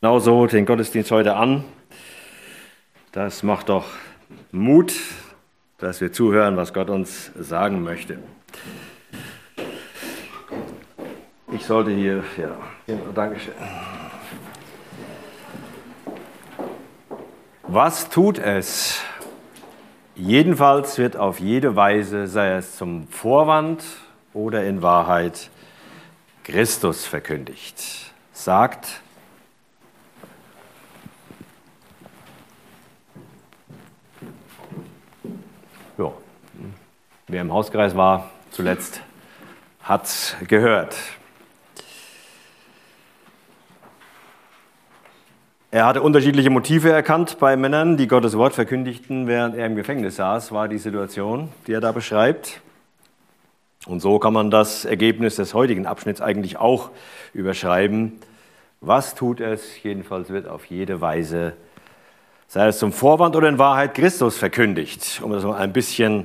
genauso den Gottesdienst heute an. Das macht doch Mut, dass wir zuhören, was Gott uns sagen möchte. Ich sollte hier, ja, genau, Dankeschön. Was tut es? Jedenfalls wird auf jede Weise, sei es zum Vorwand oder in Wahrheit, Christus verkündigt. Sagt Ja, wer im Hauskreis war zuletzt, hat gehört. Er hatte unterschiedliche Motive erkannt bei Männern, die Gottes Wort verkündigten, während er im Gefängnis saß, war die Situation, die er da beschreibt. Und so kann man das Ergebnis des heutigen Abschnitts eigentlich auch überschreiben. Was tut es? Jedenfalls wird auf jede Weise sei es zum Vorwand oder in Wahrheit Christus verkündigt, um das mal ein bisschen äh,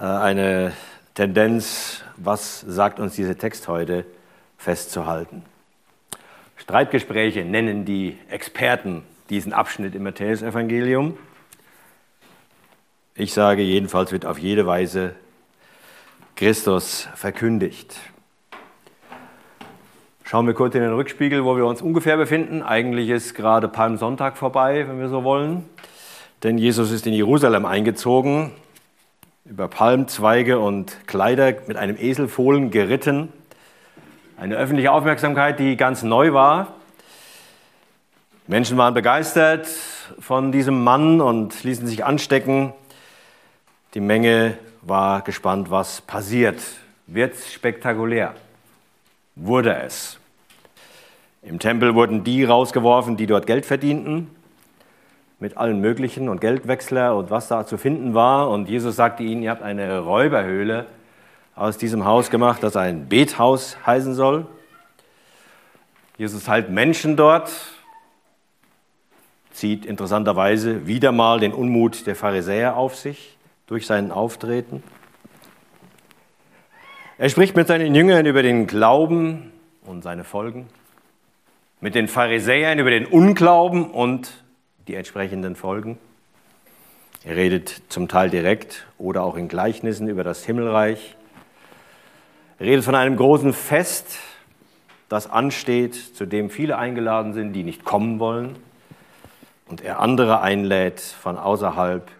eine Tendenz, was sagt uns dieser Text heute, festzuhalten. Streitgespräche nennen die Experten diesen Abschnitt im Matthäusevangelium. Ich sage jedenfalls wird auf jede Weise Christus verkündigt. Schauen wir kurz in den Rückspiegel, wo wir uns ungefähr befinden. Eigentlich ist gerade Palmsonntag vorbei, wenn wir so wollen. Denn Jesus ist in Jerusalem eingezogen, über Palmzweige und Kleider mit einem Eselfohlen geritten. Eine öffentliche Aufmerksamkeit, die ganz neu war. Menschen waren begeistert von diesem Mann und ließen sich anstecken. Die Menge war gespannt, was passiert. Wird spektakulär? Wurde es. Im Tempel wurden die rausgeworfen, die dort Geld verdienten, mit allen möglichen und Geldwechsler und was da zu finden war. Und Jesus sagte ihnen, ihr habt eine Räuberhöhle aus diesem Haus gemacht, das ein Bethaus heißen soll. Jesus heilt Menschen dort, zieht interessanterweise wieder mal den Unmut der Pharisäer auf sich durch sein Auftreten. Er spricht mit seinen Jüngern über den Glauben und seine Folgen mit den Pharisäern über den Unglauben und die entsprechenden Folgen. Er redet zum Teil direkt oder auch in Gleichnissen über das Himmelreich. Er redet von einem großen Fest, das ansteht, zu dem viele eingeladen sind, die nicht kommen wollen. Und er andere einlädt von außerhalb,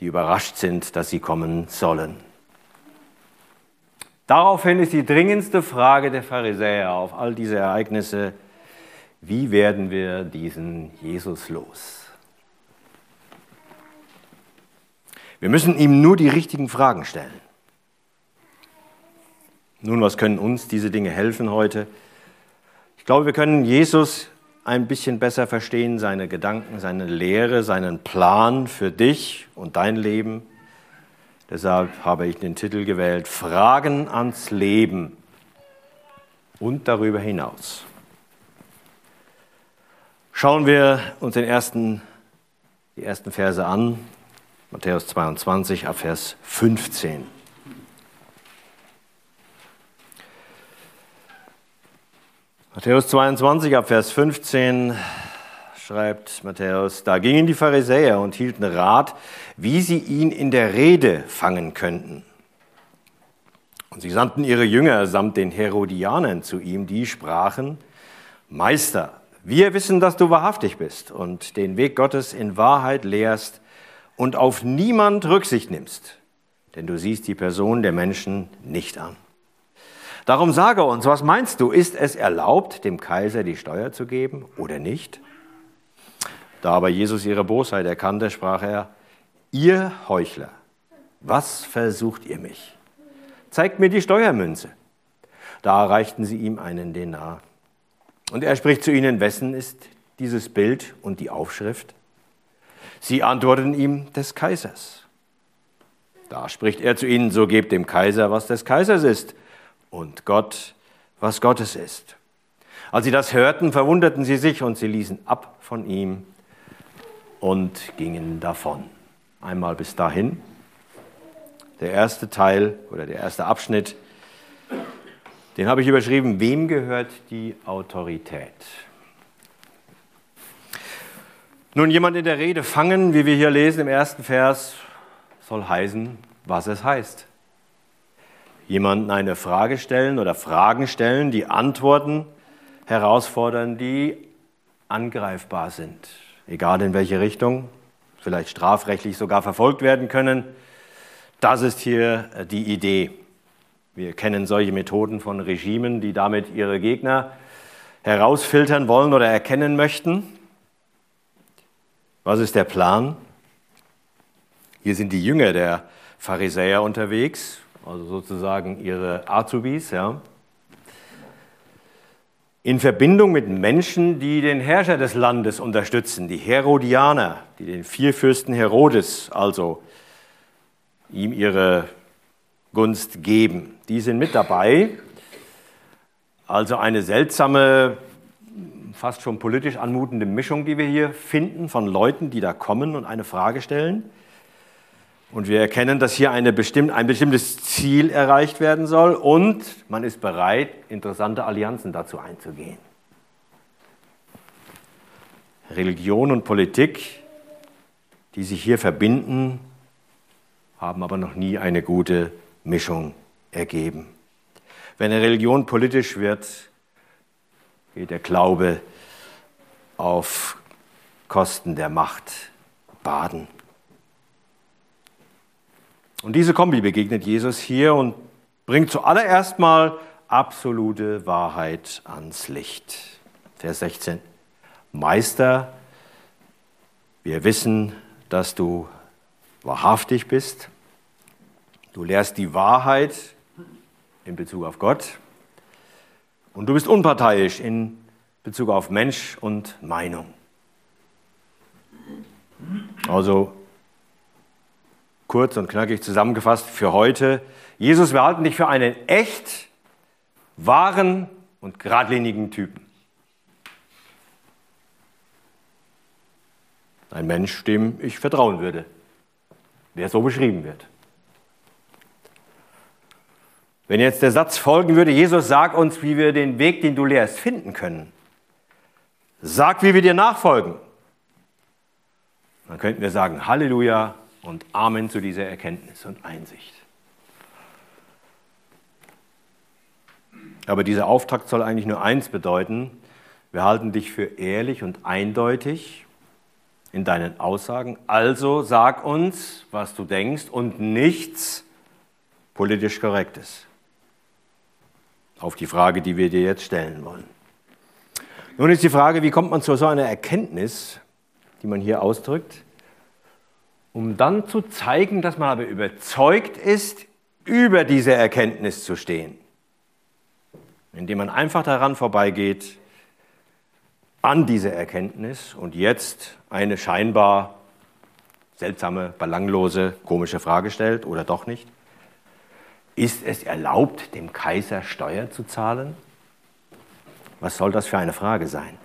die überrascht sind, dass sie kommen sollen. Daraufhin ist die dringendste Frage der Pharisäer auf all diese Ereignisse, wie werden wir diesen Jesus los? Wir müssen ihm nur die richtigen Fragen stellen. Nun, was können uns diese Dinge helfen heute? Ich glaube, wir können Jesus ein bisschen besser verstehen, seine Gedanken, seine Lehre, seinen Plan für dich und dein Leben. Deshalb habe ich den Titel gewählt, Fragen ans Leben und darüber hinaus. Schauen wir uns den ersten, die ersten Verse an. Matthäus 22 ab Vers 15. Matthäus 22 ab Vers 15 schreibt Matthäus, da gingen die Pharisäer und hielten Rat, wie sie ihn in der Rede fangen könnten. Und sie sandten ihre Jünger samt den Herodianern zu ihm, die sprachen, Meister, wir wissen, dass du wahrhaftig bist und den Weg Gottes in Wahrheit lehrst und auf niemand Rücksicht nimmst, denn du siehst die Person der Menschen nicht an. Darum sage uns, was meinst du, ist es erlaubt, dem Kaiser die Steuer zu geben oder nicht? Da aber Jesus ihre Bosheit erkannte, sprach er, ihr Heuchler, was versucht ihr mich? Zeigt mir die Steuermünze. Da reichten sie ihm einen Denar. Und er spricht zu ihnen, wessen ist dieses Bild und die Aufschrift? Sie antworten ihm, des Kaisers. Da spricht er zu ihnen, so gebt dem Kaiser, was des Kaisers ist, und Gott, was Gottes ist. Als sie das hörten, verwunderten sie sich und sie ließen ab von ihm und gingen davon. Einmal bis dahin. Der erste Teil oder der erste Abschnitt den habe ich überschrieben, wem gehört die Autorität? Nun, jemand in der Rede fangen, wie wir hier lesen im ersten Vers, soll heißen, was es heißt. Jemanden eine Frage stellen oder Fragen stellen, die Antworten herausfordern, die angreifbar sind, egal in welche Richtung, vielleicht strafrechtlich sogar verfolgt werden können. Das ist hier die Idee. Wir kennen solche Methoden von Regimen, die damit ihre Gegner herausfiltern wollen oder erkennen möchten. Was ist der Plan? Hier sind die Jünger der Pharisäer unterwegs, also sozusagen ihre Azubis, ja. In Verbindung mit Menschen, die den Herrscher des Landes unterstützen, die Herodianer, die den Vierfürsten Herodes, also ihm ihre Gunst geben. Die sind mit dabei. Also eine seltsame fast schon politisch anmutende Mischung, die wir hier finden von Leuten, die da kommen und eine Frage stellen. Und wir erkennen, dass hier eine bestimm ein bestimmtes Ziel erreicht werden soll und man ist bereit, interessante Allianzen dazu einzugehen. Religion und Politik, die sich hier verbinden, haben aber noch nie eine gute Mischung ergeben. Wenn eine Religion politisch wird, geht der Glaube auf Kosten der Macht baden. Und diese Kombi begegnet Jesus hier und bringt zuallererst mal absolute Wahrheit ans Licht. Vers 16. Meister, wir wissen, dass du wahrhaftig bist. Du lehrst die Wahrheit in Bezug auf Gott. Und du bist unparteiisch in Bezug auf Mensch und Meinung. Also kurz und knackig zusammengefasst für heute. Jesus, wir halten dich für einen echt, wahren und geradlinigen Typen. Ein Mensch, dem ich vertrauen würde, der so beschrieben wird. Wenn jetzt der Satz folgen würde, Jesus, sag uns, wie wir den Weg, den du lehrst, finden können, Sag, wie wir dir nachfolgen. Dann könnten wir sagen Halleluja und Amen zu dieser Erkenntnis und Einsicht. Aber dieser Auftakt soll eigentlich nur eins bedeuten. Wir halten dich für ehrlich und eindeutig in deinen Aussagen. Also sag uns, was du denkst und nichts politisch Korrektes. Auf die Frage, die wir dir jetzt stellen wollen. Nun ist die Frage, wie kommt man zu so einer Erkenntnis, die man hier ausdrückt, um dann zu zeigen, dass man aber überzeugt ist, über diese Erkenntnis zu stehen. Indem man einfach daran vorbeigeht, an diese Erkenntnis und jetzt eine scheinbar seltsame, belanglose, komische Frage stellt oder doch nicht. Ist es erlaubt, dem Kaiser Steuer zu zahlen? Was soll das für eine Frage sein?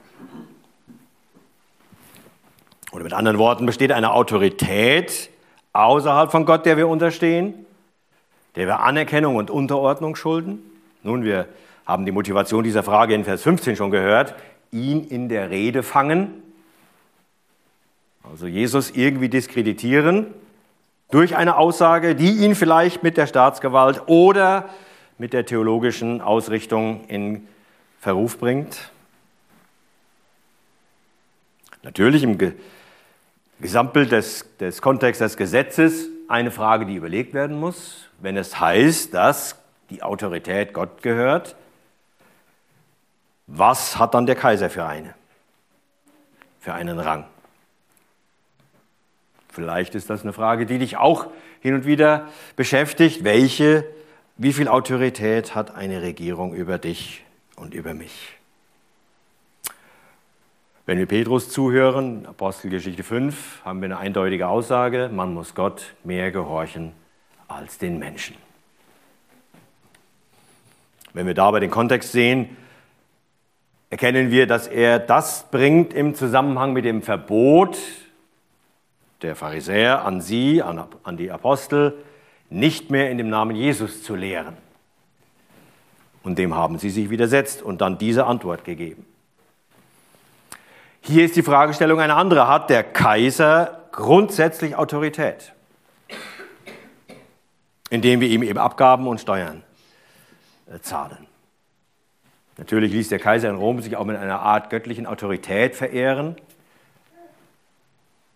Oder mit anderen Worten, besteht eine Autorität außerhalb von Gott, der wir unterstehen, der wir Anerkennung und Unterordnung schulden? Nun, wir haben die Motivation dieser Frage in Vers 15 schon gehört, ihn in der Rede fangen, also Jesus irgendwie diskreditieren durch eine Aussage, die ihn vielleicht mit der Staatsgewalt oder mit der theologischen Ausrichtung in Verruf bringt. Natürlich im Gesamtbild des, des Kontexts des Gesetzes eine Frage, die überlegt werden muss, wenn es heißt, dass die Autorität Gott gehört. Was hat dann der Kaiser für eine? Für einen Rang? Vielleicht ist das eine Frage, die dich auch hin und wieder beschäftigt. Welche, wie viel Autorität hat eine Regierung über dich und über mich. Wenn wir Petrus zuhören, Apostelgeschichte 5, haben wir eine eindeutige Aussage, man muss Gott mehr gehorchen als den Menschen. Wenn wir dabei den Kontext sehen, erkennen wir, dass er das bringt im Zusammenhang mit dem Verbot der Pharisäer an sie, an die Apostel, nicht mehr in dem Namen Jesus zu lehren. Und dem haben sie sich widersetzt und dann diese Antwort gegeben. Hier ist die Fragestellung eine andere. Hat der Kaiser grundsätzlich Autorität? Indem wir ihm eben Abgaben und Steuern äh, zahlen. Natürlich ließ der Kaiser in Rom sich auch mit einer Art göttlichen Autorität verehren.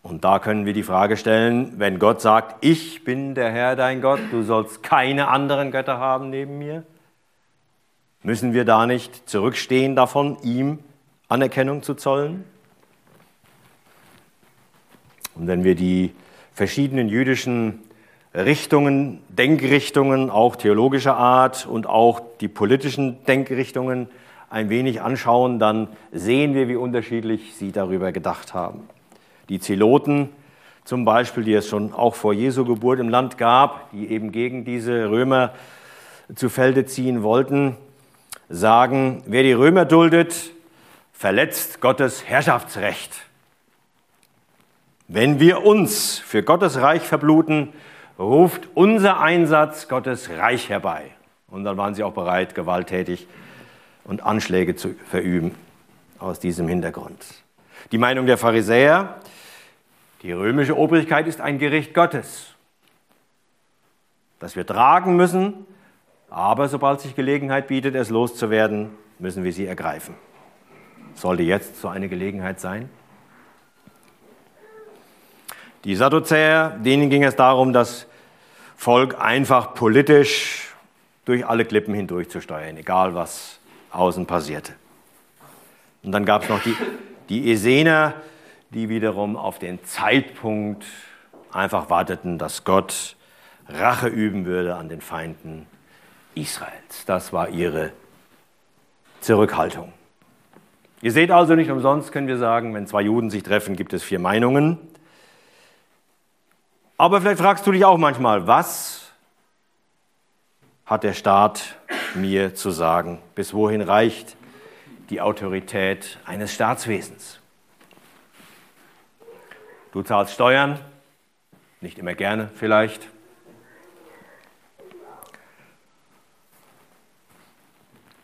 Und da können wir die Frage stellen, wenn Gott sagt, ich bin der Herr dein Gott, du sollst keine anderen Götter haben neben mir, müssen wir da nicht zurückstehen davon, ihm Anerkennung zu zollen? Und wenn wir die verschiedenen jüdischen Richtungen, Denkrichtungen, auch theologischer Art und auch die politischen Denkrichtungen ein wenig anschauen, dann sehen wir, wie unterschiedlich sie darüber gedacht haben. Die Zeloten zum Beispiel, die es schon auch vor Jesu Geburt im Land gab, die eben gegen diese Römer zu Felde ziehen wollten, sagen, wer die Römer duldet, verletzt Gottes Herrschaftsrecht. Wenn wir uns für Gottes Reich verbluten, ruft unser Einsatz Gottes Reich herbei. Und dann waren sie auch bereit, gewalttätig und Anschläge zu verüben aus diesem Hintergrund. Die Meinung der Pharisäer, die römische Obrigkeit ist ein Gericht Gottes, das wir tragen müssen, aber sobald sich Gelegenheit bietet, es loszuwerden, müssen wir sie ergreifen. Sollte jetzt so eine Gelegenheit sein? Die Sadduzäer, denen ging es darum, das Volk einfach politisch durch alle Klippen hindurch zu steuern, egal was außen passierte. Und dann gab es noch die, die Essener, die wiederum auf den Zeitpunkt einfach warteten, dass Gott Rache üben würde an den Feinden Israels. Das war ihre Zurückhaltung. Ihr seht also nicht umsonst, können wir sagen, wenn zwei Juden sich treffen, gibt es vier Meinungen. Aber vielleicht fragst du dich auch manchmal, was hat der Staat mir zu sagen? Bis wohin reicht die Autorität eines Staatswesens? Du zahlst Steuern, nicht immer gerne vielleicht.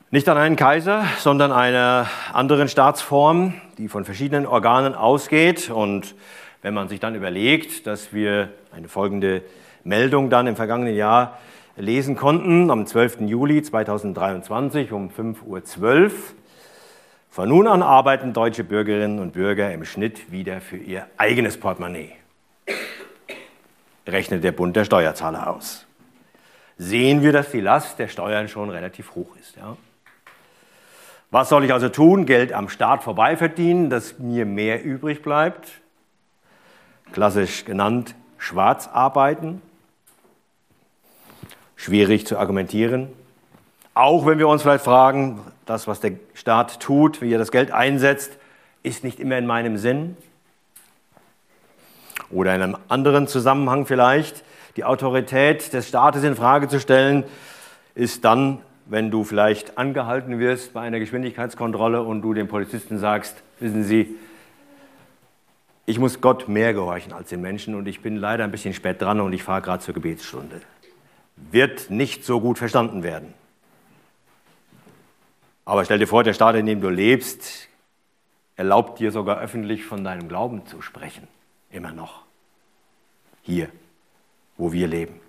Nicht an einen Kaiser, sondern einer anderen Staatsform, die von verschiedenen Organen ausgeht. Und wenn man sich dann überlegt, dass wir eine folgende Meldung dann im vergangenen Jahr lesen konnten, am 12. Juli 2023 um 5.12 Uhr, von nun an arbeiten deutsche Bürgerinnen und Bürger im Schnitt wieder für ihr eigenes Portemonnaie. Rechnet der Bund der Steuerzahler aus. Sehen wir, dass die Last der Steuern schon relativ hoch ist. Ja? Was soll ich also tun? Geld am Staat vorbei verdienen, dass mir mehr übrig bleibt? Klassisch genannt schwarz arbeiten. Schwierig zu argumentieren. Auch wenn wir uns vielleicht fragen, das, was der Staat tut, wie er das Geld einsetzt, ist nicht immer in meinem Sinn. Oder in einem anderen Zusammenhang vielleicht, die Autorität des Staates in Frage zu stellen, ist dann, wenn du vielleicht angehalten wirst bei einer Geschwindigkeitskontrolle und du dem Polizisten sagst, wissen Sie, ich muss Gott mehr gehorchen als den Menschen und ich bin leider ein bisschen spät dran und ich fahre gerade zur Gebetsstunde. Wird nicht so gut verstanden werden. Aber stell dir vor, der Staat, in dem du lebst, erlaubt dir sogar öffentlich von deinem Glauben zu sprechen. Immer noch. Hier, wo wir leben.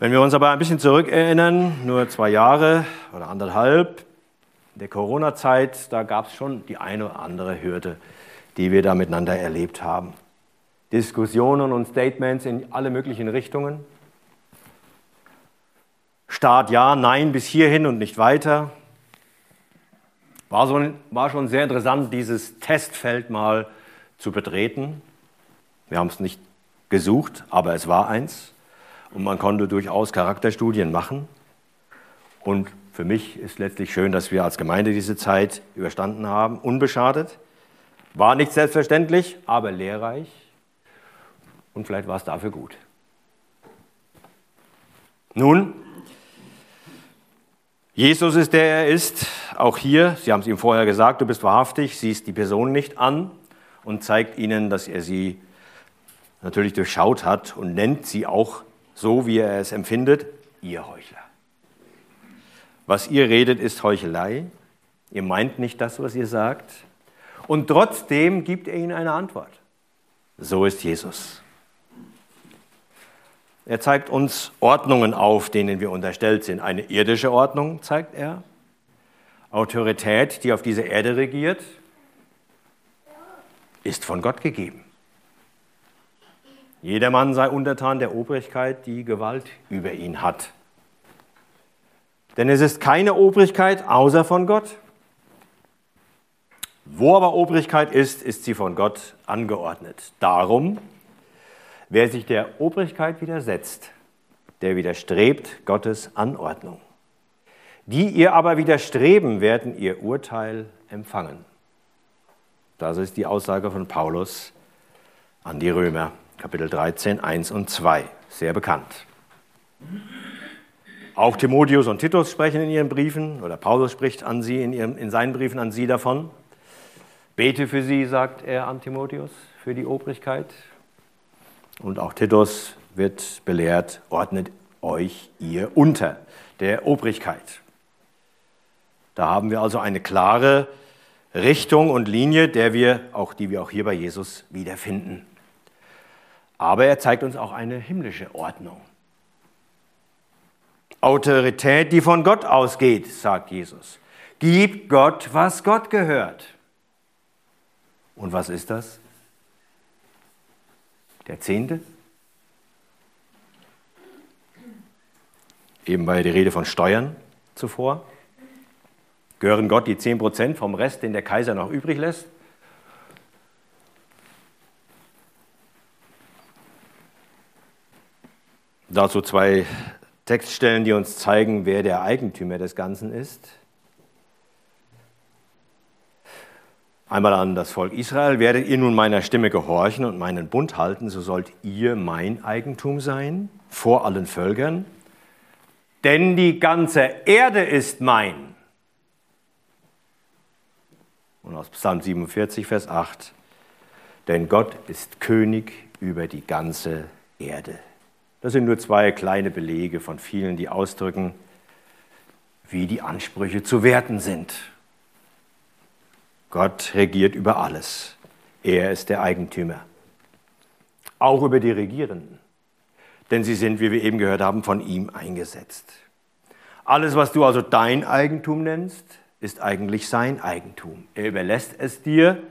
Wenn wir uns aber ein bisschen zurückerinnern, nur zwei Jahre oder anderthalb, in der Corona-Zeit, da gab es schon die eine oder andere Hürde, die wir da miteinander erlebt haben. Diskussionen und Statements in alle möglichen Richtungen. Staat ja, nein, bis hierhin und nicht weiter. War, so, war schon sehr interessant, dieses Testfeld mal zu betreten. Wir haben es nicht gesucht, aber es war eins. Und man konnte durchaus Charakterstudien machen. Und für mich ist letztlich schön, dass wir als Gemeinde diese Zeit überstanden haben, unbeschadet. War nicht selbstverständlich, aber lehrreich. Und vielleicht war es dafür gut. Nun, Jesus ist der er ist. Auch hier, Sie haben es ihm vorher gesagt, du bist wahrhaftig, siehst die Person nicht an und zeigt ihnen, dass er sie natürlich durchschaut hat und nennt sie auch so, wie er es empfindet, ihr Heuchler. Was ihr redet, ist Heuchelei. Ihr meint nicht das, was ihr sagt. Und trotzdem gibt er ihnen eine Antwort. So ist Jesus. Er zeigt uns Ordnungen auf, denen wir unterstellt sind. Eine irdische Ordnung zeigt er. Autorität, die auf dieser Erde regiert, ist von Gott gegeben. Jedermann sei untertan der Obrigkeit, die Gewalt über ihn hat. Denn es ist keine Obrigkeit außer von Gott. Wo aber Obrigkeit ist, ist sie von Gott angeordnet. Darum, wer sich der Obrigkeit widersetzt, der widerstrebt Gottes Anordnung. Die ihr aber widerstreben, werden ihr Urteil empfangen. Das ist die Aussage von Paulus an die Römer, Kapitel 13, 1 und 2. Sehr bekannt. Auch Timotheus und Titus sprechen in ihren Briefen, oder Paulus spricht an sie in, ihren, in seinen Briefen an sie davon. Bete für sie, sagt er an Timotheus, für die Obrigkeit. Und auch Titus wird belehrt, ordnet euch ihr unter der Obrigkeit. Da haben wir also eine klare Richtung und Linie, der wir auch, die wir auch hier bei Jesus wiederfinden. Aber er zeigt uns auch eine himmlische Ordnung. Autorität, die von Gott ausgeht, sagt Jesus. Gib Gott, was Gott gehört. Und was ist das? Der Zehnte? Eben war ja die Rede von Steuern zuvor. Gehören Gott die 10% vom Rest, den der Kaiser noch übrig lässt? Dazu zwei Textstellen, die uns zeigen, wer der Eigentümer des Ganzen ist. Einmal an das Volk Israel, werdet ihr nun meiner Stimme gehorchen und meinen Bund halten, so sollt ihr mein Eigentum sein vor allen Völkern, denn die ganze Erde ist mein. Und aus Psalm 47, Vers 8, denn Gott ist König über die ganze Erde. Das sind nur zwei kleine Belege von vielen, die ausdrücken, wie die Ansprüche zu werten sind. Gott regiert über alles. Er ist der Eigentümer. Auch über die Regierenden. Denn sie sind, wie wir eben gehört haben, von ihm eingesetzt. Alles, was du also dein Eigentum nennst, ist eigentlich sein Eigentum. Er überlässt es dir,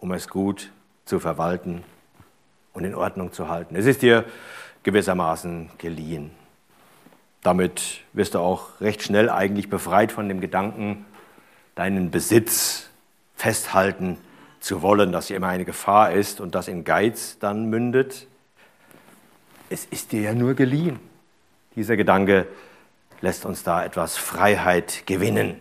um es gut zu verwalten und in Ordnung zu halten. Es ist dir gewissermaßen geliehen. Damit wirst du auch recht schnell eigentlich befreit von dem Gedanken, deinen Besitz festhalten zu wollen, dass hier immer eine Gefahr ist und das in Geiz dann mündet. Es ist dir ja nur geliehen. Dieser Gedanke lässt uns da etwas Freiheit gewinnen.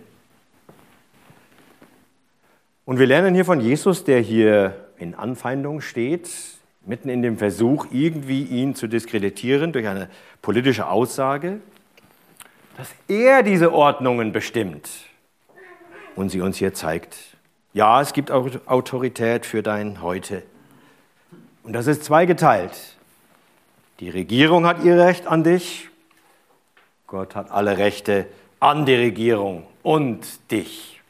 Und wir lernen hier von Jesus, der hier in Anfeindung steht, mitten in dem Versuch, irgendwie ihn zu diskreditieren durch eine politische Aussage, dass er diese Ordnungen bestimmt und sie uns hier zeigt. Ja, es gibt Autorität für dein Heute. Und das ist zweigeteilt. Die Regierung hat ihr Recht an dich. Gott hat alle Rechte an die Regierung und dich.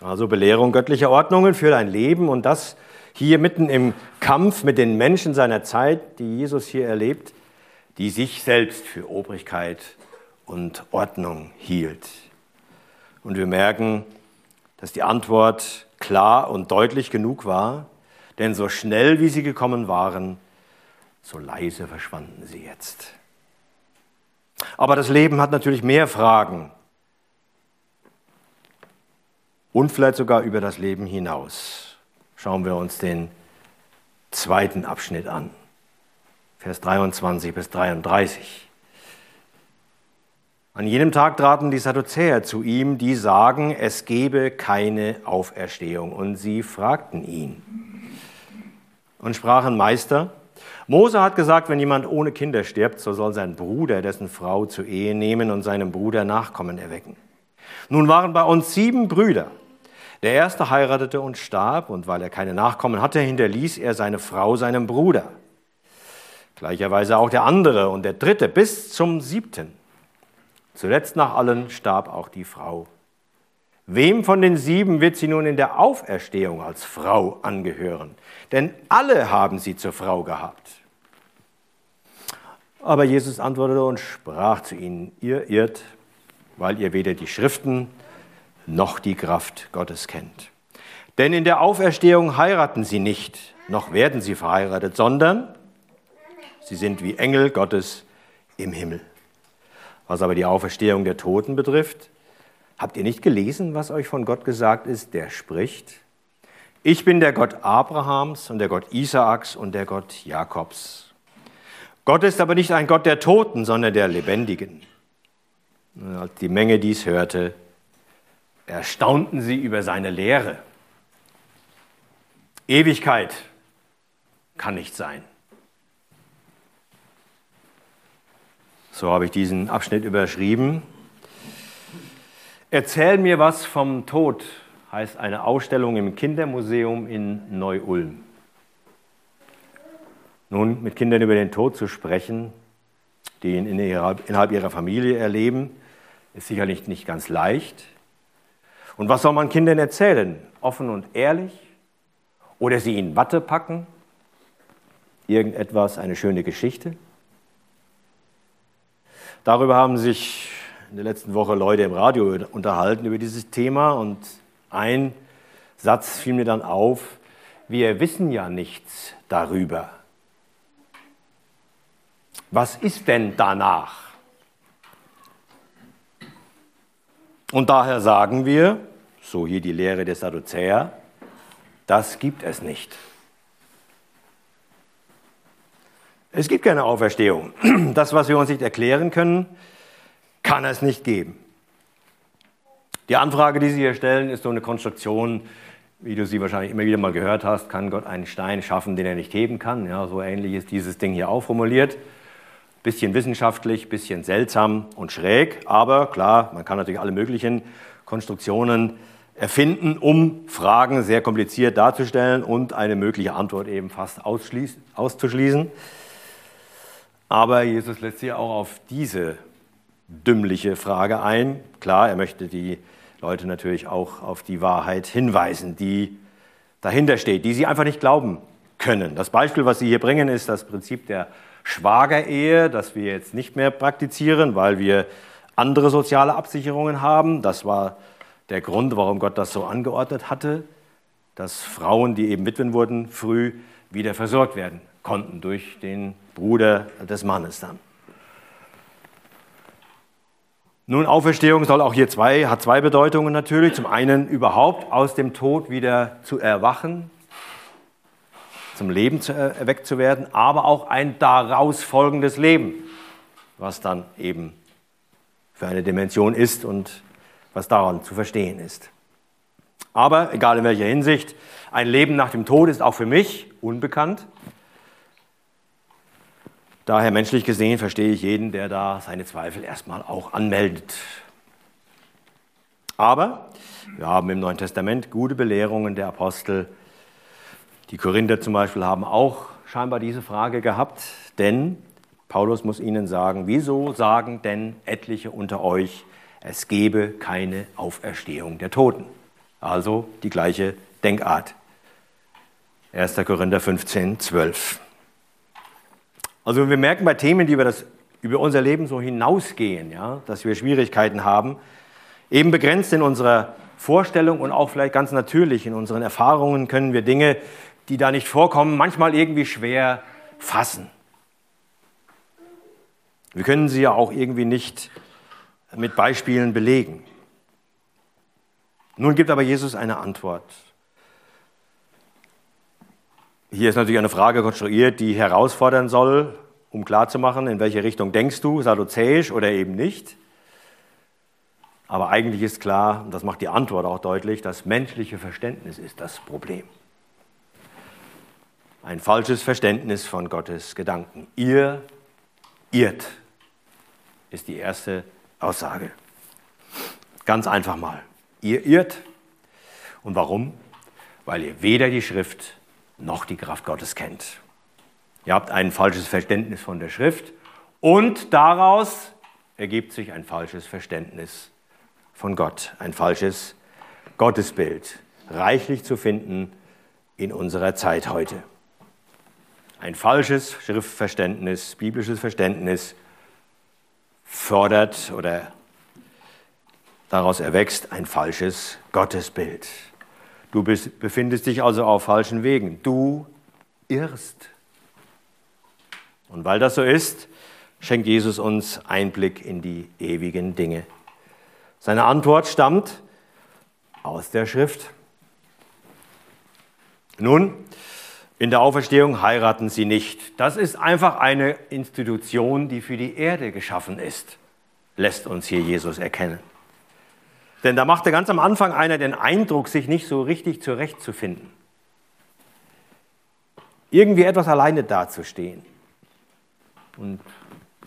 Also Belehrung göttlicher Ordnungen für dein Leben und das hier mitten im Kampf mit den Menschen seiner Zeit, die Jesus hier erlebt, die sich selbst für Obrigkeit und Ordnung hielt. Und wir merken, dass die Antwort klar und deutlich genug war, denn so schnell wie sie gekommen waren, so leise verschwanden sie jetzt. Aber das Leben hat natürlich mehr Fragen und vielleicht sogar über das Leben hinaus. Schauen wir uns den zweiten Abschnitt an, Vers 23 bis 33. An jenem Tag traten die Sadduzäer zu ihm, die sagen, es gebe keine Auferstehung. Und sie fragten ihn und sprachen, Meister, Mose hat gesagt, wenn jemand ohne Kinder stirbt, so soll sein Bruder dessen Frau zur Ehe nehmen und seinem Bruder Nachkommen erwecken. Nun waren bei uns sieben Brüder. Der erste heiratete und starb, und weil er keine Nachkommen hatte, hinterließ er seine Frau seinem Bruder. Gleicherweise auch der andere und der dritte bis zum siebten. Zuletzt nach allen starb auch die Frau. Wem von den sieben wird sie nun in der Auferstehung als Frau angehören? Denn alle haben sie zur Frau gehabt. Aber Jesus antwortete und sprach zu ihnen, ihr irrt, weil ihr weder die Schriften noch die Kraft Gottes kennt. Denn in der Auferstehung heiraten sie nicht, noch werden sie verheiratet, sondern sie sind wie Engel Gottes im Himmel. Was aber die Auferstehung der Toten betrifft, habt ihr nicht gelesen, was euch von Gott gesagt ist, der spricht? Ich bin der Gott Abrahams und der Gott Isaaks und der Gott Jakobs. Gott ist aber nicht ein Gott der Toten, sondern der Lebendigen. Als die Menge dies hörte, erstaunten sie über seine Lehre. Ewigkeit kann nicht sein. So habe ich diesen Abschnitt überschrieben. Erzähl mir was vom Tod heißt eine Ausstellung im Kindermuseum in Neu-Ulm. Nun, mit Kindern über den Tod zu sprechen, die ihn innerhalb ihrer Familie erleben, ist sicherlich nicht ganz leicht. Und was soll man Kindern erzählen? Offen und ehrlich? Oder sie in Watte packen? Irgendetwas, eine schöne Geschichte? Darüber haben sich in der letzten Woche Leute im Radio unterhalten über dieses Thema und ein Satz fiel mir dann auf, wir wissen ja nichts darüber. Was ist denn danach? Und daher sagen wir, so hier die Lehre der Sadduzäer, das gibt es nicht. Es gibt keine Auferstehung. Das, was wir uns nicht erklären können, kann es nicht geben. Die Anfrage, die Sie hier stellen, ist so eine Konstruktion, wie du sie wahrscheinlich immer wieder mal gehört hast, kann Gott einen Stein schaffen, den er nicht heben kann. Ja, so ähnlich ist dieses Ding hier auch formuliert. Bisschen wissenschaftlich, bisschen seltsam und schräg, aber klar, man kann natürlich alle möglichen Konstruktionen erfinden, um Fragen sehr kompliziert darzustellen und eine mögliche Antwort eben fast auszuschließen. Aber Jesus lässt sich auch auf diese dümmliche Frage ein. Klar, er möchte die Leute natürlich auch auf die Wahrheit hinweisen, die dahinter steht, die sie einfach nicht glauben können. Das Beispiel, was Sie hier bringen, ist das Prinzip der Schwagerehe, das wir jetzt nicht mehr praktizieren, weil wir andere soziale Absicherungen haben. Das war der Grund, warum Gott das so angeordnet hatte, dass Frauen, die eben Witwen wurden, früh wieder versorgt werden konnten durch den Bruder des Mannes dann. Nun, Auferstehung soll auch hier zwei, hat zwei Bedeutungen natürlich. Zum einen überhaupt aus dem Tod wieder zu erwachen, zum Leben zu, erweckt zu werden, aber auch ein daraus folgendes Leben, was dann eben für eine Dimension ist und was daran zu verstehen ist. Aber egal in welcher Hinsicht, ein Leben nach dem Tod ist auch für mich unbekannt. Daher menschlich gesehen verstehe ich jeden, der da seine Zweifel erstmal auch anmeldet. Aber wir haben im Neuen Testament gute Belehrungen der Apostel. Die Korinther zum Beispiel haben auch scheinbar diese Frage gehabt, denn Paulus muss ihnen sagen, wieso sagen denn etliche unter euch, es gebe keine Auferstehung der Toten? Also die gleiche Denkart. 1. Korinther 15, 12. Also wir merken bei Themen, die über, das, über unser Leben so hinausgehen, ja, dass wir Schwierigkeiten haben, eben begrenzt in unserer Vorstellung und auch vielleicht ganz natürlich in unseren Erfahrungen können wir Dinge, die da nicht vorkommen, manchmal irgendwie schwer fassen. Wir können sie ja auch irgendwie nicht mit Beispielen belegen. Nun gibt aber Jesus eine Antwort. Hier ist natürlich eine Frage konstruiert, die herausfordern soll, um klarzumachen, in welche Richtung denkst du, sadduzäisch oder eben nicht. Aber eigentlich ist klar, und das macht die Antwort auch deutlich, das menschliche Verständnis ist das Problem. Ein falsches Verständnis von Gottes Gedanken. Ihr irrt, ist die erste Aussage. Ganz einfach mal. Ihr irrt. Und warum? Weil ihr weder die Schrift noch die Kraft Gottes kennt. Ihr habt ein falsches Verständnis von der Schrift und daraus ergibt sich ein falsches Verständnis von Gott, ein falsches Gottesbild reichlich zu finden in unserer Zeit heute. Ein falsches Schriftverständnis, biblisches Verständnis fördert oder daraus erwächst ein falsches Gottesbild. Du bist, befindest dich also auf falschen Wegen. Du irrst. Und weil das so ist, schenkt Jesus uns Einblick in die ewigen Dinge. Seine Antwort stammt aus der Schrift. Nun, in der Auferstehung heiraten sie nicht. Das ist einfach eine Institution, die für die Erde geschaffen ist, lässt uns hier Jesus erkennen. Denn da machte ganz am Anfang einer den Eindruck, sich nicht so richtig zurechtzufinden. Irgendwie etwas alleine dazustehen. Und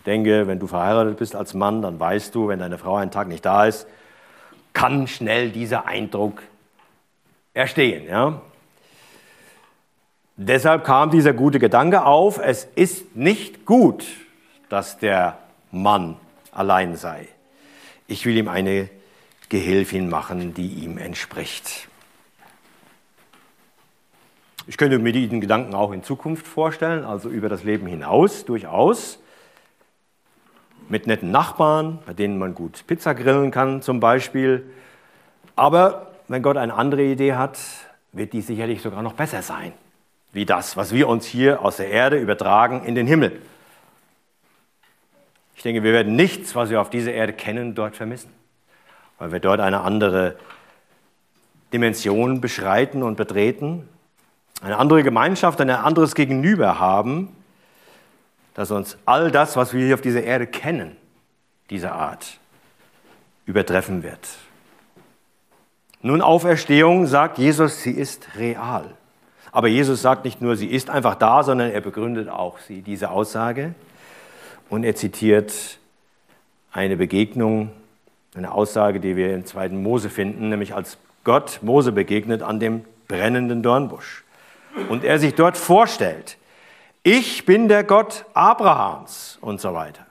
denke, wenn du verheiratet bist als Mann, dann weißt du, wenn deine Frau einen Tag nicht da ist, kann schnell dieser Eindruck erstehen. Ja? Deshalb kam dieser gute Gedanke auf, es ist nicht gut, dass der Mann allein sei. Ich will ihm eine Gehilfin machen, die ihm entspricht. Ich könnte mir diesen Gedanken auch in Zukunft vorstellen, also über das Leben hinaus durchaus. Mit netten Nachbarn, bei denen man gut Pizza grillen kann zum Beispiel. Aber wenn Gott eine andere Idee hat, wird die sicherlich sogar noch besser sein, wie das, was wir uns hier aus der Erde übertragen in den Himmel. Ich denke, wir werden nichts, was wir auf dieser Erde kennen, dort vermissen weil wir dort eine andere Dimension beschreiten und betreten, eine andere Gemeinschaft, ein anderes Gegenüber haben, das uns all das, was wir hier auf dieser Erde kennen, dieser Art, übertreffen wird. Nun, Auferstehung sagt Jesus, sie ist real. Aber Jesus sagt nicht nur, sie ist einfach da, sondern er begründet auch sie, diese Aussage. Und er zitiert eine Begegnung eine Aussage, die wir im zweiten Mose finden, nämlich als Gott Mose begegnet an dem brennenden Dornbusch. Und er sich dort vorstellt, ich bin der Gott Abrahams und so weiter.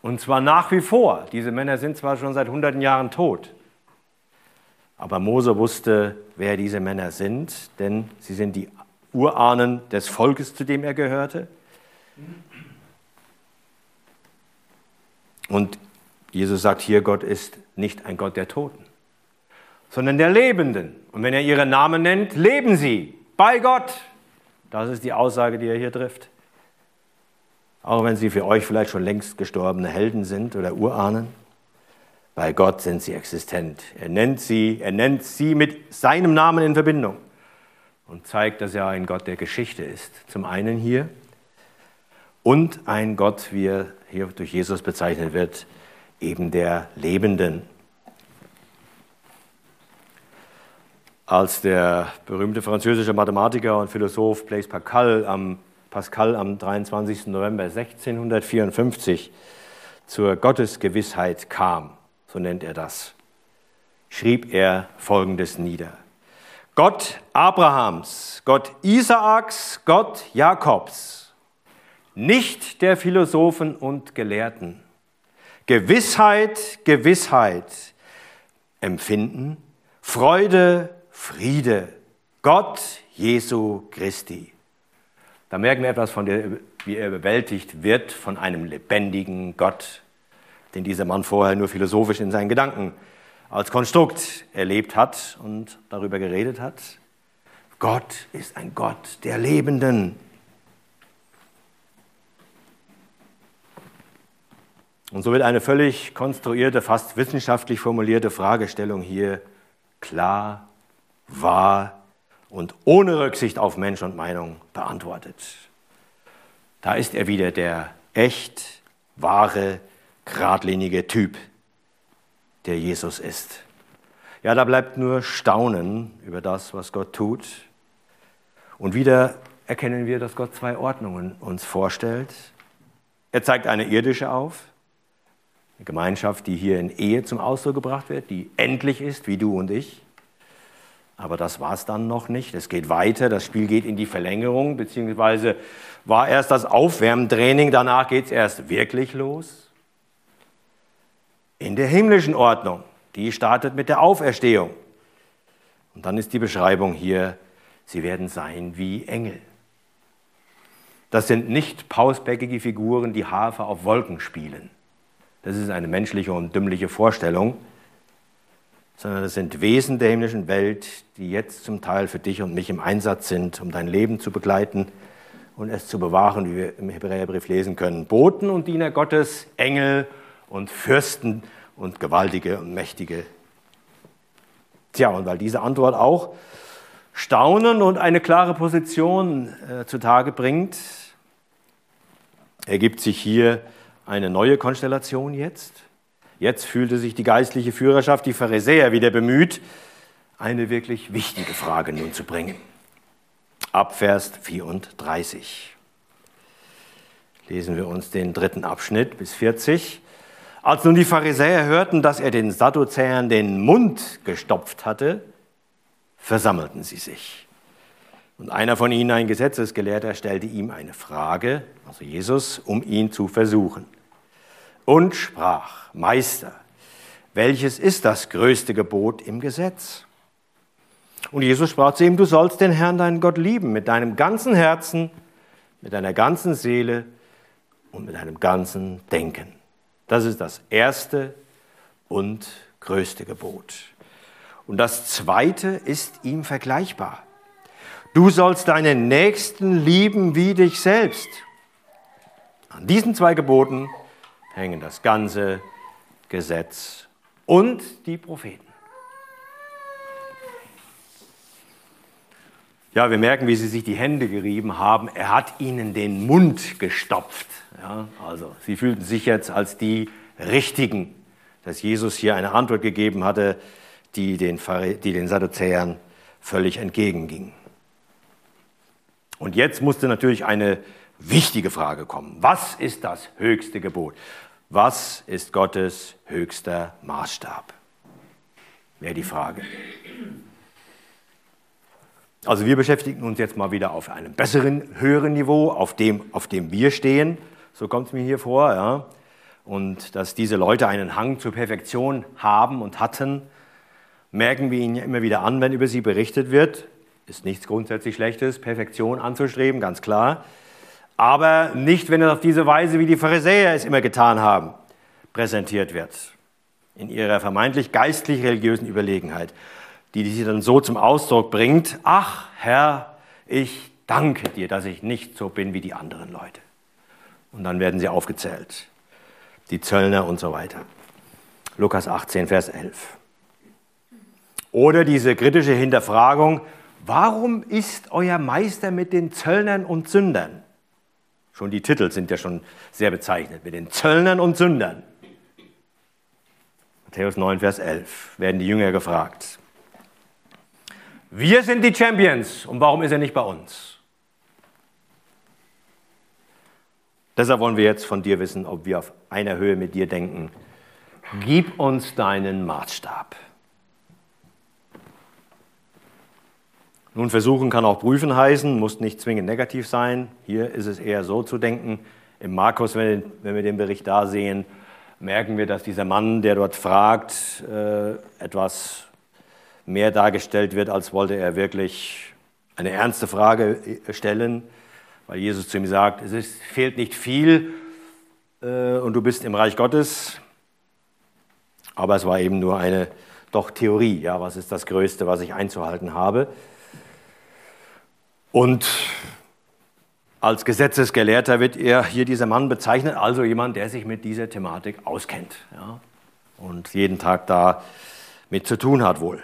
Und zwar nach wie vor. Diese Männer sind zwar schon seit hunderten Jahren tot, aber Mose wusste, wer diese Männer sind, denn sie sind die Urahnen des Volkes, zu dem er gehörte. Und Jesus sagt hier, Gott ist nicht ein Gott der Toten, sondern der Lebenden. Und wenn er ihren Namen nennt, leben sie bei Gott. Das ist die Aussage, die er hier trifft. Auch wenn sie für euch vielleicht schon längst gestorbene Helden sind oder Urahnen, bei Gott sind sie existent. Er nennt sie, er nennt sie mit seinem Namen in Verbindung und zeigt, dass er ein Gott der Geschichte ist. Zum einen hier und ein Gott, wie er hier durch Jesus bezeichnet wird, eben der Lebenden. Als der berühmte französische Mathematiker und Philosoph Blaise Pascal am, Pascal am 23. November 1654 zur Gottesgewissheit kam, so nennt er das, schrieb er Folgendes nieder. Gott Abrahams, Gott Isaaks, Gott Jakobs, nicht der Philosophen und Gelehrten, Gewissheit, Gewissheit empfinden, Freude, Friede, Gott Jesu Christi. Da merken wir etwas von der, wie er überwältigt wird von einem lebendigen Gott, den dieser Mann vorher nur philosophisch in seinen Gedanken als Konstrukt erlebt hat und darüber geredet hat. Gott ist ein Gott der Lebenden. Und so wird eine völlig konstruierte, fast wissenschaftlich formulierte Fragestellung hier klar, wahr und ohne Rücksicht auf Mensch und Meinung beantwortet. Da ist er wieder der echt, wahre, geradlinige Typ, der Jesus ist. Ja, da bleibt nur Staunen über das, was Gott tut. Und wieder erkennen wir, dass Gott zwei Ordnungen uns vorstellt. Er zeigt eine irdische auf, eine Gemeinschaft, die hier in Ehe zum Ausdruck gebracht wird, die endlich ist, wie du und ich. Aber das war es dann noch nicht. Es geht weiter, das Spiel geht in die Verlängerung, beziehungsweise war erst das Aufwärmtraining, danach geht es erst wirklich los. In der himmlischen Ordnung, Die startet mit der Auferstehung. Und dann ist die Beschreibung hier, sie werden sein wie Engel. Das sind nicht pausbäckige Figuren, die Harfe auf Wolken spielen. Das ist eine menschliche und dümmliche Vorstellung, sondern das sind Wesen der himmlischen Welt, die jetzt zum Teil für dich und mich im Einsatz sind, um dein Leben zu begleiten und es zu bewahren, wie wir im Hebräerbrief lesen können. Boten und Diener Gottes, Engel und Fürsten und Gewaltige und Mächtige. Tja, und weil diese Antwort auch Staunen und eine klare Position äh, zutage bringt, ergibt sich hier eine neue Konstellation jetzt. Jetzt fühlte sich die geistliche Führerschaft, die Pharisäer, wieder bemüht, eine wirklich wichtige Frage nun zu bringen. Ab Vers 34 lesen wir uns den dritten Abschnitt bis 40. Als nun die Pharisäer hörten, dass er den Sadduzäern den Mund gestopft hatte, versammelten sie sich. Und einer von ihnen, ein Gesetzesgelehrter, stellte ihm eine Frage, also Jesus, um ihn zu versuchen. Und sprach, Meister, welches ist das größte Gebot im Gesetz? Und Jesus sprach zu ihm, du sollst den Herrn, deinen Gott, lieben mit deinem ganzen Herzen, mit deiner ganzen Seele und mit deinem ganzen Denken. Das ist das erste und größte Gebot. Und das zweite ist ihm vergleichbar. Du sollst deinen Nächsten lieben wie dich selbst. An diesen zwei Geboten hängen das ganze Gesetz und die Propheten. Ja, wir merken, wie sie sich die Hände gerieben haben. Er hat ihnen den Mund gestopft. Ja, also sie fühlten sich jetzt als die Richtigen, dass Jesus hier eine Antwort gegeben hatte, die den, die den Sadduzäern völlig entgegenging. Und jetzt musste natürlich eine wichtige Frage kommen. Was ist das höchste Gebot? Was ist Gottes höchster Maßstab? Wäre die Frage. Also wir beschäftigen uns jetzt mal wieder auf einem besseren, höheren Niveau, auf dem, auf dem wir stehen. So kommt es mir hier vor. Ja. Und dass diese Leute einen Hang zur Perfektion haben und hatten, merken wir ihnen immer wieder an, wenn über sie berichtet wird. Ist nichts grundsätzlich Schlechtes, Perfektion anzustreben, ganz klar. Aber nicht, wenn es auf diese Weise, wie die Pharisäer es immer getan haben, präsentiert wird. In ihrer vermeintlich geistlich-religiösen Überlegenheit die sie dann so zum Ausdruck bringt, ach Herr, ich danke dir, dass ich nicht so bin wie die anderen Leute. Und dann werden sie aufgezählt, die Zöllner und so weiter. Lukas 18, Vers 11. Oder diese kritische Hinterfragung, warum ist euer Meister mit den Zöllnern und Sündern? Schon die Titel sind ja schon sehr bezeichnet, mit den Zöllnern und Sündern. Matthäus 9, Vers 11 werden die Jünger gefragt. Wir sind die Champions und warum ist er nicht bei uns? Deshalb wollen wir jetzt von dir wissen, ob wir auf einer Höhe mit dir denken. Gib uns deinen Maßstab. Nun, versuchen kann auch prüfen heißen, muss nicht zwingend negativ sein. Hier ist es eher so zu denken. Im Markus, wenn, wir den Bericht da sehen, merken wir, dass dieser Mann, der dort fragt, äh, etwas mehr dargestellt wird, als wollte er wirklich eine ernste Frage äh, stellen, weil Jesus zu ihm sagt, es ist, fehlt nicht viel äh, und du bist im Reich Gottes. Aber es war eben nur eine doch Theorie, ja, was ist das Größte, was ich einzuhalten habe. Und als Gesetzesgelehrter wird er hier dieser Mann bezeichnet, also jemand, der sich mit dieser Thematik auskennt ja, und jeden Tag da mit zu tun hat wohl.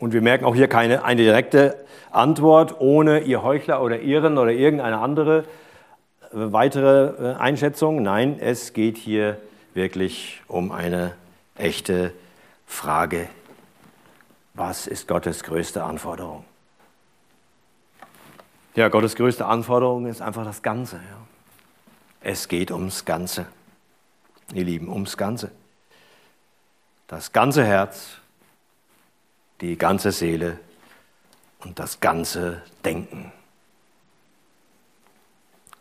Und wir merken auch hier keine eine direkte Antwort ohne ihr Heuchler oder ihren oder irgendeine andere äh, weitere äh, Einschätzung. Nein, es geht hier wirklich um eine echte Frage. Was ist Gottes größte Anforderung? Ja, Gottes größte Anforderung ist einfach das Ganze. Ja. Es geht ums Ganze. Ihr Lieben, ums Ganze. Das ganze Herz, die ganze Seele und das ganze Denken.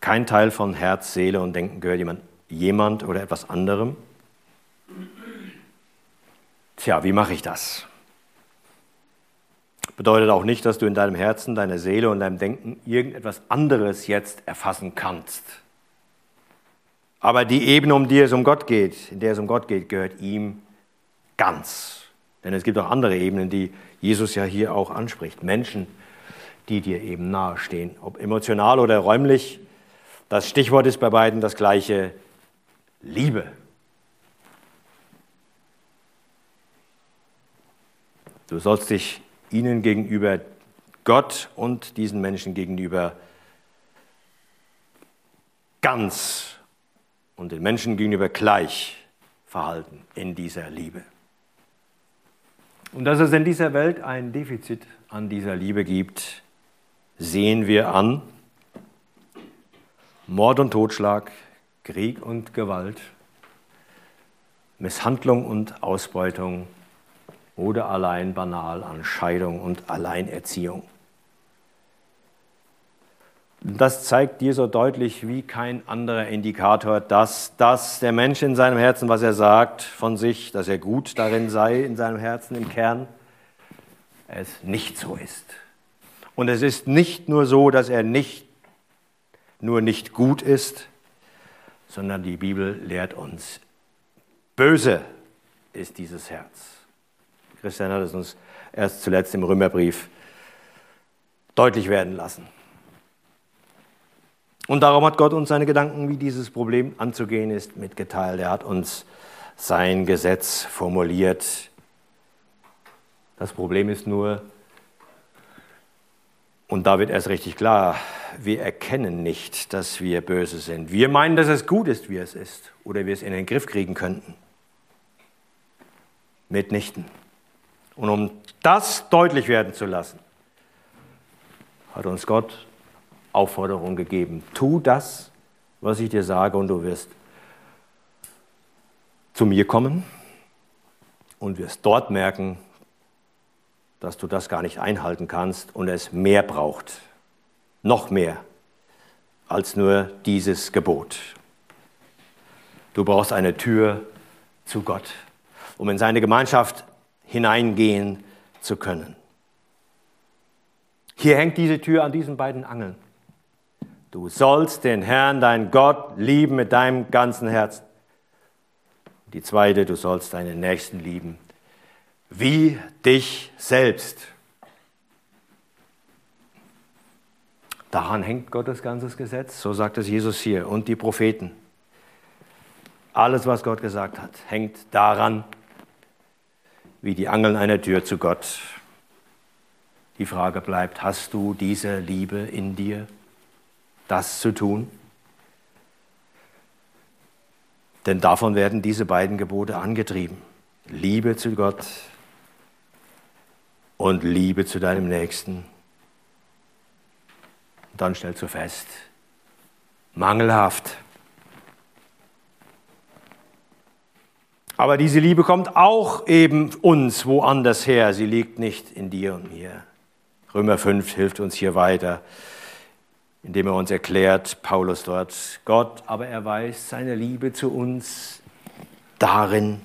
Kein Teil von Herz, Seele und Denken gehört jemand, jemand oder etwas anderem. Tja, wie mache ich das? Bedeutet auch nicht, dass du in deinem Herzen, deiner Seele und deinem Denken irgendetwas anderes jetzt erfassen kannst. Aber die Ebene, um die es um Gott geht, in der es um Gott geht, gehört ihm ganz. Denn es gibt auch andere Ebenen, die Jesus ja hier auch anspricht. Menschen, die dir eben nahestehen, ob emotional oder räumlich. Das Stichwort ist bei beiden das gleiche, Liebe. Du sollst dich ihnen gegenüber, Gott und diesen Menschen gegenüber ganz und den Menschen gegenüber gleich verhalten in dieser Liebe. Und dass es in dieser Welt ein Defizit an dieser Liebe gibt, sehen wir an. Mord und Totschlag, Krieg und Gewalt, Misshandlung und Ausbeutung oder allein banal an Scheidung und Alleinerziehung. Das zeigt dir so deutlich wie kein anderer Indikator, dass, dass der Mensch in seinem Herzen, was er sagt von sich, dass er gut darin sei, in seinem Herzen im Kern, es nicht so ist. Und es ist nicht nur so, dass er nicht nur nicht gut ist, sondern die Bibel lehrt uns, böse ist dieses Herz. Christian hat es uns erst zuletzt im Römerbrief deutlich werden lassen. Und darum hat Gott uns seine Gedanken, wie dieses Problem anzugehen ist, mitgeteilt. Er hat uns sein Gesetz formuliert. Das Problem ist nur, und da wird erst richtig klar, wir erkennen nicht, dass wir böse sind. Wir meinen, dass es gut ist, wie es ist, oder wir es in den Griff kriegen könnten. Mitnichten. Und um das deutlich werden zu lassen, hat uns Gott Aufforderung gegeben. Tu das, was ich dir sage, und du wirst zu mir kommen und wirst dort merken, dass du das gar nicht einhalten kannst und es mehr braucht, noch mehr als nur dieses Gebot. Du brauchst eine Tür zu Gott, um in seine Gemeinschaft hineingehen zu können. Hier hängt diese Tür an diesen beiden Angeln. Du sollst den Herrn, dein Gott, lieben mit deinem ganzen Herzen. Die zweite, du sollst deinen Nächsten lieben, wie dich selbst. Daran hängt Gottes ganzes Gesetz, so sagt es Jesus hier, und die Propheten. Alles, was Gott gesagt hat, hängt daran, wie die Angeln einer Tür zu Gott. Die Frage bleibt, hast du diese Liebe in dir? das zu tun? Denn davon werden diese beiden Gebote angetrieben. Liebe zu Gott und Liebe zu deinem Nächsten. dann stellst du fest, mangelhaft. Aber diese Liebe kommt auch eben uns woanders her. Sie liegt nicht in dir und mir. Römer 5 hilft uns hier weiter indem er uns erklärt, Paulus dort, Gott aber erweist seine Liebe zu uns darin,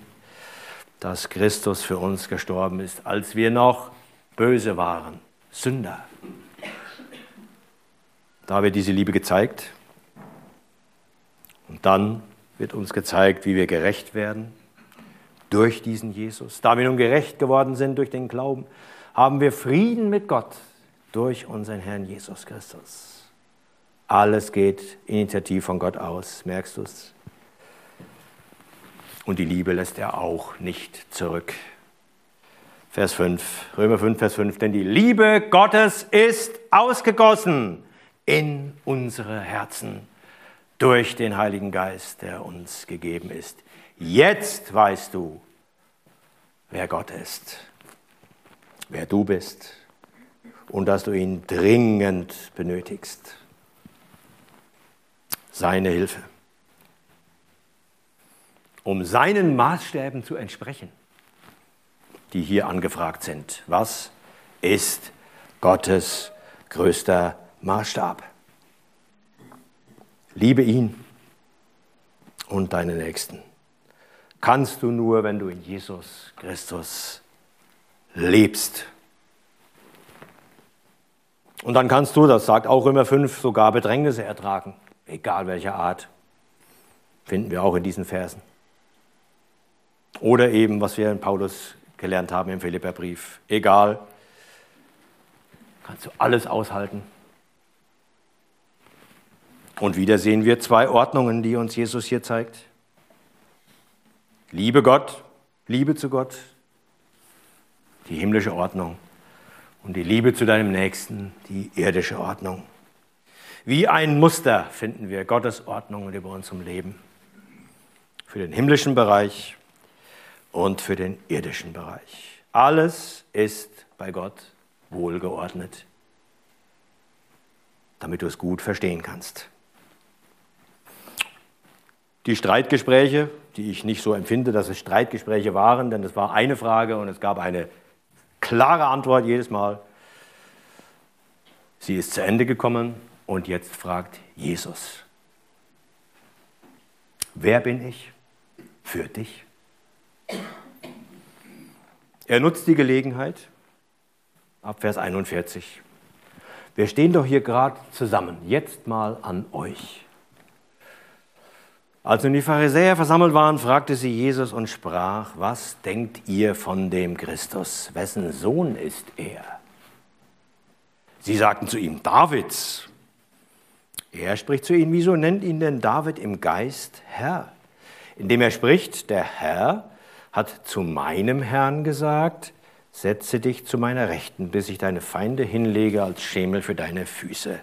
dass Christus für uns gestorben ist, als wir noch böse waren, Sünder. Da wird diese Liebe gezeigt. Und dann wird uns gezeigt, wie wir gerecht werden durch diesen Jesus. Da wir nun gerecht geworden sind durch den Glauben, haben wir Frieden mit Gott durch unseren Herrn Jesus Christus. Alles geht initiativ von Gott aus, merkst du es? Und die Liebe lässt er auch nicht zurück. Vers 5, Römer 5, Vers 5, denn die Liebe Gottes ist ausgegossen in unsere Herzen durch den Heiligen Geist, der uns gegeben ist. Jetzt weißt du, wer Gott ist, wer du bist und dass du ihn dringend benötigst seine Hilfe, um seinen Maßstäben zu entsprechen, die hier angefragt sind. Was ist Gottes größter Maßstab? Liebe ihn und deinen Nächsten. Kannst du nur, wenn du in Jesus Christus lebst. Und dann kannst du, das sagt auch Römer 5, sogar Bedrängnisse ertragen, egal welcher Art. Finden wir auch in diesen Versen. Oder eben, was wir in Paulus gelernt haben im Philipperbrief. Egal, kannst du alles aushalten. Und wieder sehen wir zwei Ordnungen, die uns Jesus hier zeigt. Liebe Gott, Liebe zu Gott, die himmlische Ordnung und die Liebe zu deinem Nächsten, die irdische Ordnung. Wie ein Muster finden wir Gottes Ordnung über unserem Leben. Für den himmlischen Bereich und für den irdischen Bereich. Alles ist bei Gott wohlgeordnet, damit du es gut verstehen kannst. Die Streitgespräche, die ich nicht so empfinde, dass es Streitgespräche waren, denn es war eine Frage und es gab eine klare Antwort jedes Mal. Sie ist zu Ende gekommen und jetzt fragt Jesus, wer bin ich für dich? Er nutzt die Gelegenheit, ab Vers 41. Wir stehen doch hier gerade zusammen, jetzt mal an euch. Als nun die Pharisäer versammelt waren, fragte sie Jesus und sprach, was denkt ihr von dem Christus? Wessen Sohn ist er? Sie sagten zu ihm, Davids. Er spricht zu ihnen, wieso nennt ihn denn David im Geist Herr? Indem er spricht, der Herr hat zu meinem Herrn gesagt, setze dich zu meiner Rechten, bis ich deine Feinde hinlege als Schemel für deine Füße.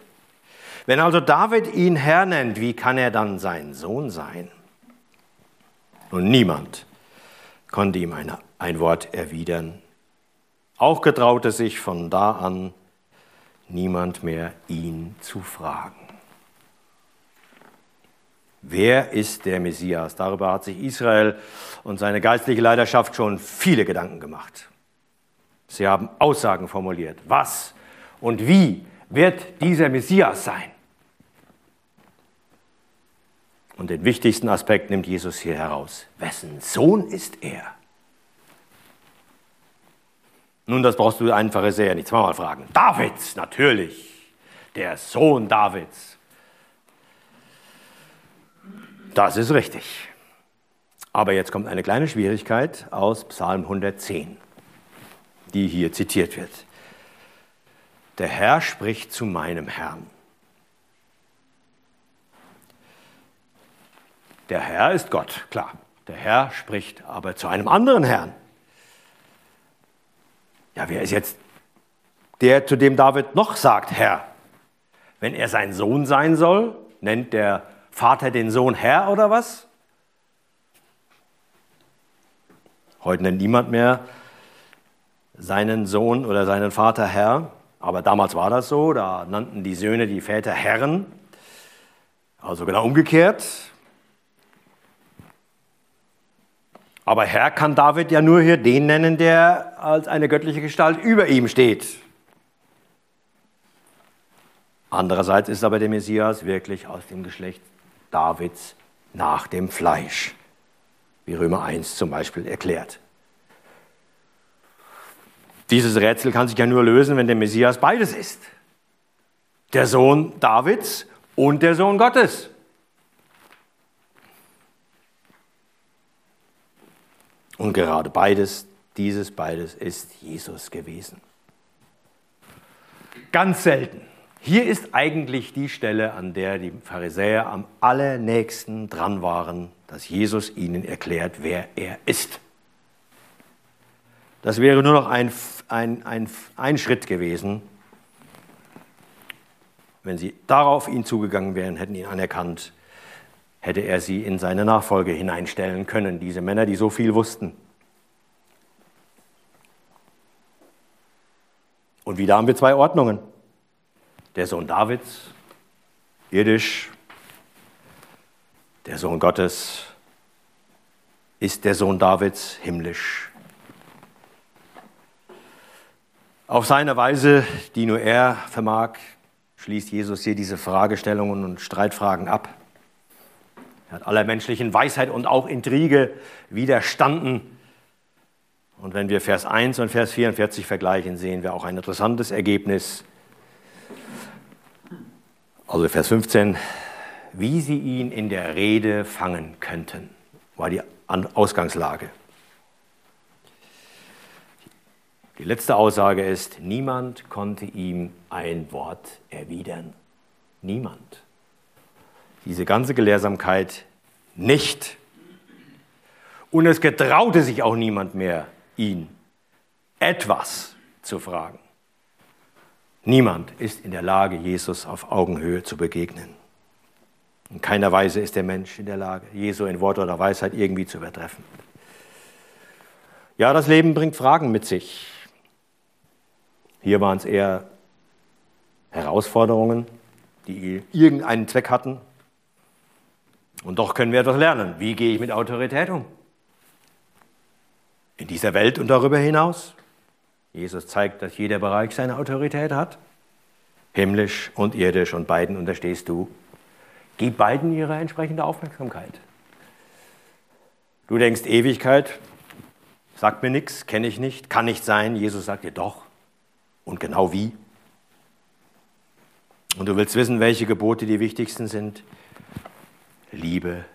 Wenn also David ihn Herr nennt, wie kann er dann sein Sohn sein? Und niemand konnte ihm eine, ein Wort erwidern. Auch getraute sich von da an niemand mehr, ihn zu fragen. Wer ist der Messias? Darüber hat sich Israel und seine geistliche Leiterschaft schon viele Gedanken gemacht. Sie haben Aussagen formuliert. Was und wie wird dieser Messias sein? Und den wichtigsten Aspekt nimmt Jesus hier heraus. Wessen Sohn ist er? Nun, das brauchst du einen Pharisäer nicht zweimal fragen. Davids, natürlich. Der Sohn Davids. Das ist richtig. Aber jetzt kommt eine kleine Schwierigkeit aus Psalm 110, die hier zitiert wird. Der Herr spricht zu meinem Herrn. Der Herr ist Gott, klar. Der Herr spricht aber zu einem anderen Herrn. Ja, wer ist jetzt der, zu dem David noch sagt, Herr? Wenn er sein Sohn sein soll, nennt der Vater den Sohn Herr oder was? Heute nennt niemand mehr seinen Sohn oder seinen Vater Herr, aber damals war das so, da nannten die Söhne die Väter Herren. Also genau umgekehrt. Aber Herr kann David ja nur hier den nennen, der als eine göttliche Gestalt über ihm steht. Andererseits ist aber der Messias wirklich aus dem Geschlecht Davids nach dem Fleisch, wie Römer 1 zum Beispiel erklärt. Dieses Rätsel kann sich ja nur lösen, wenn der Messias beides ist. Der Sohn Davids und der Sohn Gottes. Und gerade beides, dieses beides ist Jesus gewesen. Ganz selten. Hier ist eigentlich die Stelle, an der die Pharisäer am allernächsten dran waren, dass Jesus ihnen erklärt, wer er ist. Das wäre nur noch ein, ein, ein, ein Schritt gewesen. Wenn sie darauf ihn zugegangen wären, hätten ihn anerkannt, hätte er sie in seine Nachfolge hineinstellen können, diese Männer, die so viel wussten. Und wieder haben wir zwei Ordnungen. Der Sohn Davids, irdisch, der Sohn Gottes ist der Sohn Davids, himmlisch. Auf seine Weise, die nur er vermag, schließt Jesus hier diese Fragestellungen und Streitfragen ab. Er hat aller menschlichen Weisheit und auch Intrige widerstanden. Und wenn wir Vers 1 und Vers 44 vergleichen, sehen wir auch ein interessantes Ergebnis. Also Vers 15, wie sie ihn in der Rede fangen könnten, war die Ausgangslage. Die letzte Aussage ist, niemand konnte ihm ein Wort erwidern. Niemand. Diese ganze Gelehrsamkeit nicht. Und es getraute sich auch niemand mehr, ihn etwas zu fragen. Niemand ist in der Lage, Jesus auf Augenhöhe zu begegnen. In keiner Weise ist der Mensch in der Lage, Jesu in Wort oder Weisheit irgendwie zu übertreffen. Ja, das Leben bringt Fragen mit sich. Hier waren es eher Herausforderungen, die irgendeinen Zweck hatten. Und doch können wir etwas lernen. Wie gehe ich mit Autorität um? In dieser Welt und darüber hinaus. Jesus zeigt, dass jeder Bereich seine Autorität hat. Himmlisch und irdisch und beiden unterstehst du. Gib beiden ihre entsprechende Aufmerksamkeit. Du denkst Ewigkeit, sagt mir nichts, kenne ich nicht, kann nicht sein. Jesus sagt dir doch. Und genau wie? Und du willst wissen, welche Gebote die wichtigsten sind? Liebe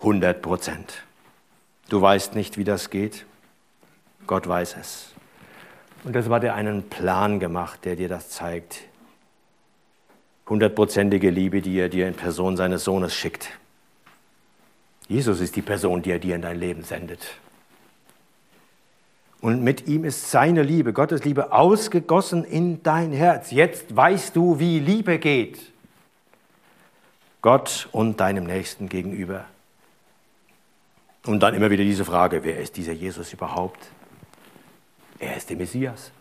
100 Prozent. Du weißt nicht, wie das geht. Gott weiß es. Und das hat er einen Plan gemacht, der dir das zeigt. Hundertprozentige Liebe, die er dir in Person seines Sohnes schickt. Jesus ist die Person, die er dir in dein Leben sendet. Und mit ihm ist seine Liebe, Gottes Liebe, ausgegossen in dein Herz. Jetzt weißt du, wie Liebe geht. Gott und deinem Nächsten gegenüber. Und dann immer wieder diese Frage, wer ist dieser Jesus überhaupt? Er ist der Messias.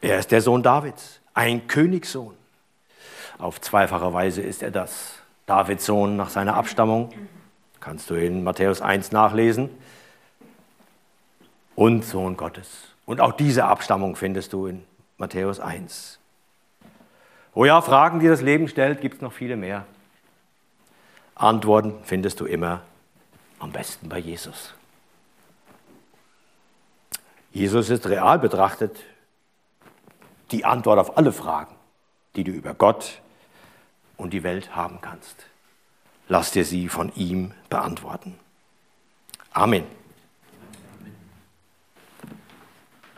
Er ist der Sohn Davids, ein Königssohn. Auf zweifache Weise ist er das. Davids Sohn nach seiner Abstammung, kannst du in Matthäus 1 nachlesen und Sohn Gottes. Und auch diese Abstammung findest du in Matthäus 1. Oh ja, Fragen, die das Leben stellt, gibt es noch viele mehr. Antworten findest du immer am besten bei Jesus. Jesus ist real betrachtet die Antwort auf alle Fragen, die du über Gott und die Welt haben kannst. Lass dir sie von ihm beantworten. Amen.